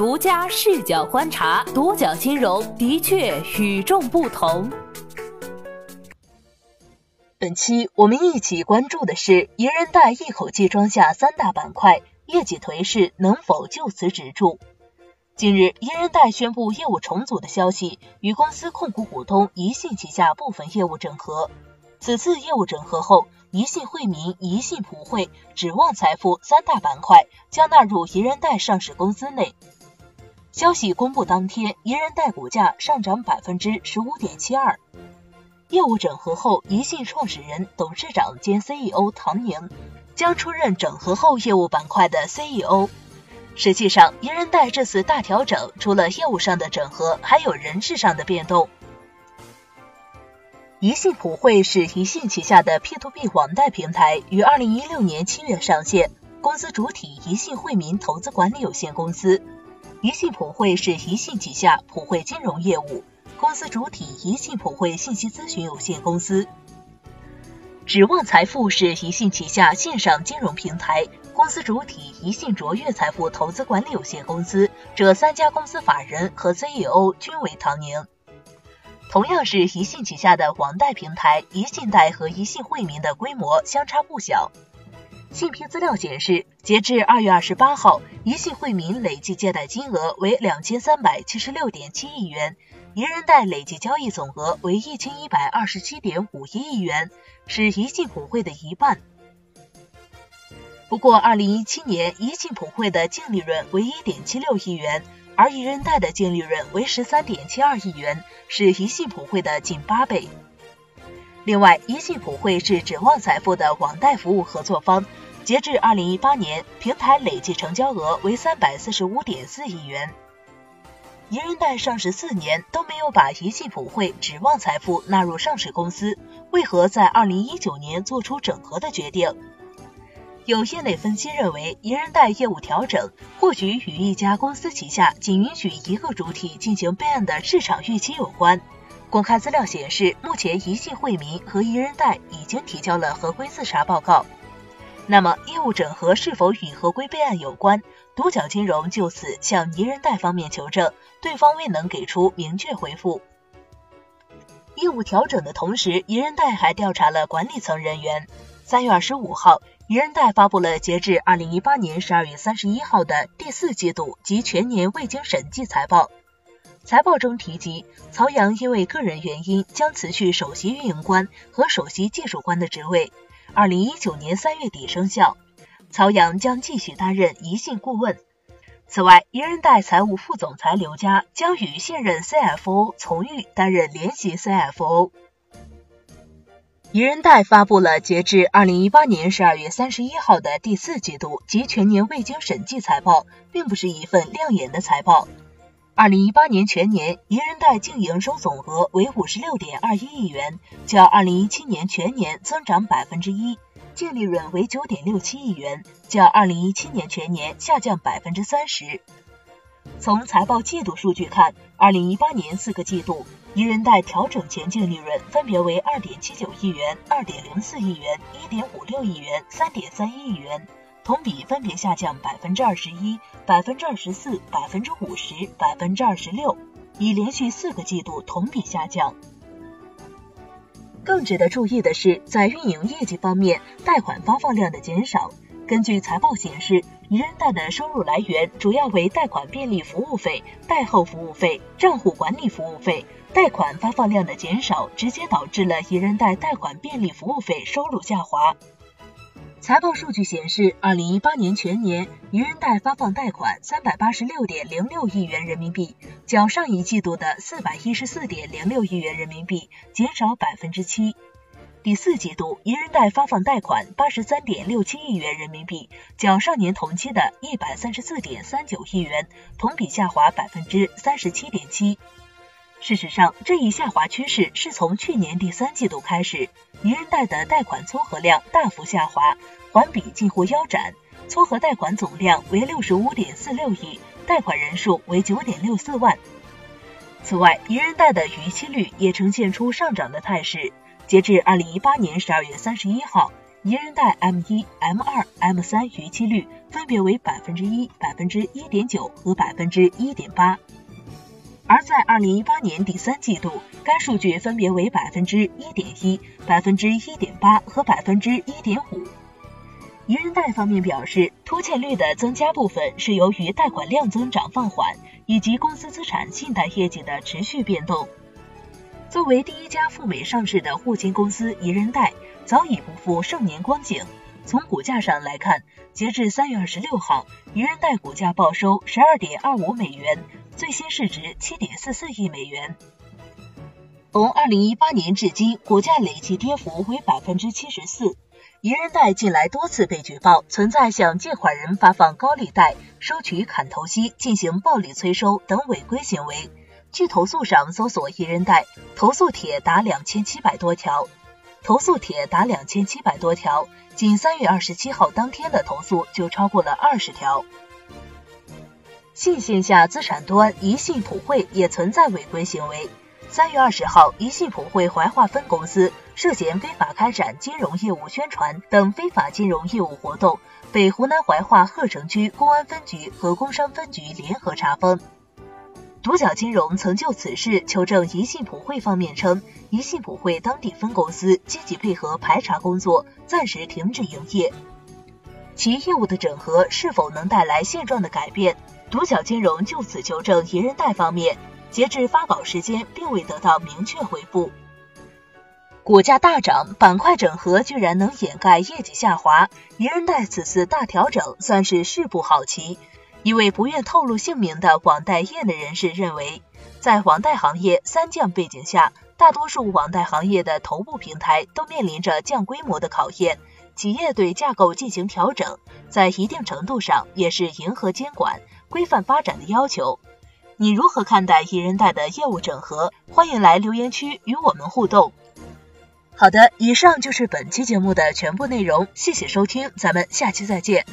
独家视角观察，独角金融的确与众不同。本期我们一起关注的是宜人贷一口气装下三大板块，业绩颓势能否就此止住？近日，宜人贷宣布业务重组的消息，与公司控股股东宜信旗下部分业务整合。此次业务整合后，宜信惠民、宜信普惠、指望财富三大板块将纳入宜人贷上市公司内。消息公布当天，宜人贷股价上涨百分之十五点七二。业务整合后，宜信创始人、董事长兼 CEO 唐宁将出任整合后业务板块的 CEO。实际上，宜人贷这次大调整，除了业务上的整合，还有人事上的变动。宜信普惠是宜信旗下的 P2P 网贷平台，于二零一六年七月上线。公司主体宜信惠民投资管理有限公司。宜信普惠是宜信旗下普惠金融业务，公司主体宜信普惠信息咨询有限公司。指望财富是宜信旗下线上金融平台。公司主体宜信卓越财富投资管理有限公司，这三家公司法人和 CEO 均为唐宁。同样是宜信旗下的网贷平台，宜信贷和宜信惠民的规模相差不小。信批资料显示，截至二月二十八号，宜信惠民累计借贷金额为两千三百七十六点七亿元，宜人贷累计交易总额为一千一百二十七点五一亿元，是宜信普惠的一半。不过，二零一七年宜信普惠的净利润为一点七六亿元，而宜人贷的净利润为十三点七二亿元，是宜信普惠的近八倍。另外，宜信普惠是指望财富的网贷服务合作方，截至二零一八年，平台累计成交额为三百四十五点四亿元。宜人贷上市四年都没有把宜信普惠、指望财富纳入上市公司，为何在二零一九年做出整合的决定？有业内分析认为，宜人贷业务调整或许与一家公司旗下仅允许一个主体进行备案的市场预期有关。公开资料显示，目前宜信惠民和宜人贷已经提交了合规自查报告。那么，业务整合是否与合规备案有关？独角金融就此向宜人贷方面求证，对方未能给出明确回复。业务调整的同时，宜人贷还调查了管理层人员。三月二十五号。宜人贷发布了截至二零一八年十二月三十一号的第四季度及全年未经审计财报。财报中提及，曹阳因为个人原因将辞去首席运营官和首席技术官的职位，二零一九年三月底生效。曹阳将继续担任宜信顾问。此外，宜人贷财务副总裁刘佳将与现任 CFO 丛玉担任联席 CFO。宜人贷发布了截至二零一八年十二月三十一号的第四季度及全年未经审计财报，并不是一份亮眼的财报。二零一八年全年，宜人贷净营收总额为五十六点二一亿元，较二零一七年全年增长百分之一；净利润为九点六七亿元，较二零一七年全年下降百分之三十。从财报季度数据看，二零一八年四个季度。宜人贷调整前净利润分别为二点七九亿元、二点零四亿元、一点五六亿元、三点三一亿元，同比分别下降百分之二十一、百分之二十四、百分之五十、百分之二十六，已连续四个季度同比下降。更值得注意的是，在运营业绩方面，贷款发放量的减少。根据财报显示，宜人贷的收入来源主要为贷款便利服务费、贷后服务费、账户管理服务费。贷款发放量的减少，直接导致了宜人贷贷款便利服务费收入下滑。财报数据显示，二零一八年全年，宜人贷发放贷款三百八十六点零六亿元人民币，较上一季度的四百一十四点零六亿元人民币减少百分之七。第四季度，宜人贷发放贷款八十三点六七亿元人民币，较上年同期的一百三十四点三九亿元，同比下滑百分之三十七点七。事实上，这一下滑趋势是从去年第三季度开始，宜人贷的贷款撮合量大幅下滑，环比近乎腰斩，撮合贷款总量为六十五点四六亿，贷款人数为九点六四万。此外，宜人贷的逾期率也呈现出上涨的态势，截至二零一八年十二月三十一号，宜人贷 M 一、M 二、M 三逾期率分别为百分之一、百分之一点九和百分之一点八，而在二零一八年第三季度，该数据分别为百分之一点一、百分之一点八和百分之一点五。宜人贷方面表示，拖欠率的增加部分是由于贷款量增长放缓，以及公司资产信贷业绩的持续变动。作为第一家赴美上市的互金公司，宜人贷早已不复盛年光景。从股价上来看，截至三月二十六号，宜人贷股价报收十二点二五美元，最新市值七点四四亿美元。从二零一八年至今，股价累计跌幅为百分之七十四。宜人贷近来多次被举报存在向借款人发放高利贷、收取砍头息、进行暴力催收等违规行为。据投诉上搜索宜人贷，投诉帖达两千七百多条，投诉帖达两千七百多条，仅三月二十七号当天的投诉就超过了二十条。信线下资产端宜信普惠也存在违规行为。三月二十号，宜信普惠怀化分公司涉嫌非法开展金融业务宣传等非法金融业务活动，被湖南怀化鹤城区公安分局和工商分局联合查封。独角金融曾就此事求证宜信普惠方面称，宜信普惠当地分公司积极配合排查工作，暂时停止营业。其业务的整合是否能带来现状的改变？独角金融就此求证宜人贷方面。截至发稿时间，并未得到明确回复。股价大涨，板块整合居然能掩盖业绩下滑，宜人贷此次大调整算是事不好棋。一位不愿透露姓名的网贷业内人士认为，在网贷行业三降背景下，大多数网贷行业的头部平台都面临着降规模的考验，企业对架构进行调整，在一定程度上也是迎合监管规范发展的要求。你如何看待宜人贷的业务整合？欢迎来留言区与我们互动。好的，以上就是本期节目的全部内容，谢谢收听，咱们下期再见。